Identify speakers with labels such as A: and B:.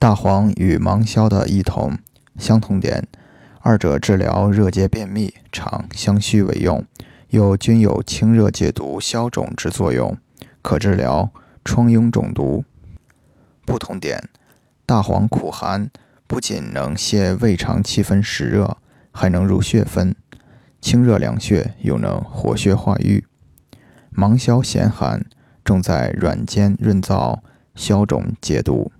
A: 大黄与芒硝的异同，相同点，二者治疗热结便秘常相须为用，又均有清热解毒、消肿之作用，可治疗疮痈肿毒。不同点，大黄苦寒，不仅能泻胃肠气分实热，还能入血分，清热凉血，又能活血化瘀。芒硝咸寒，重在软坚润燥、消肿解毒。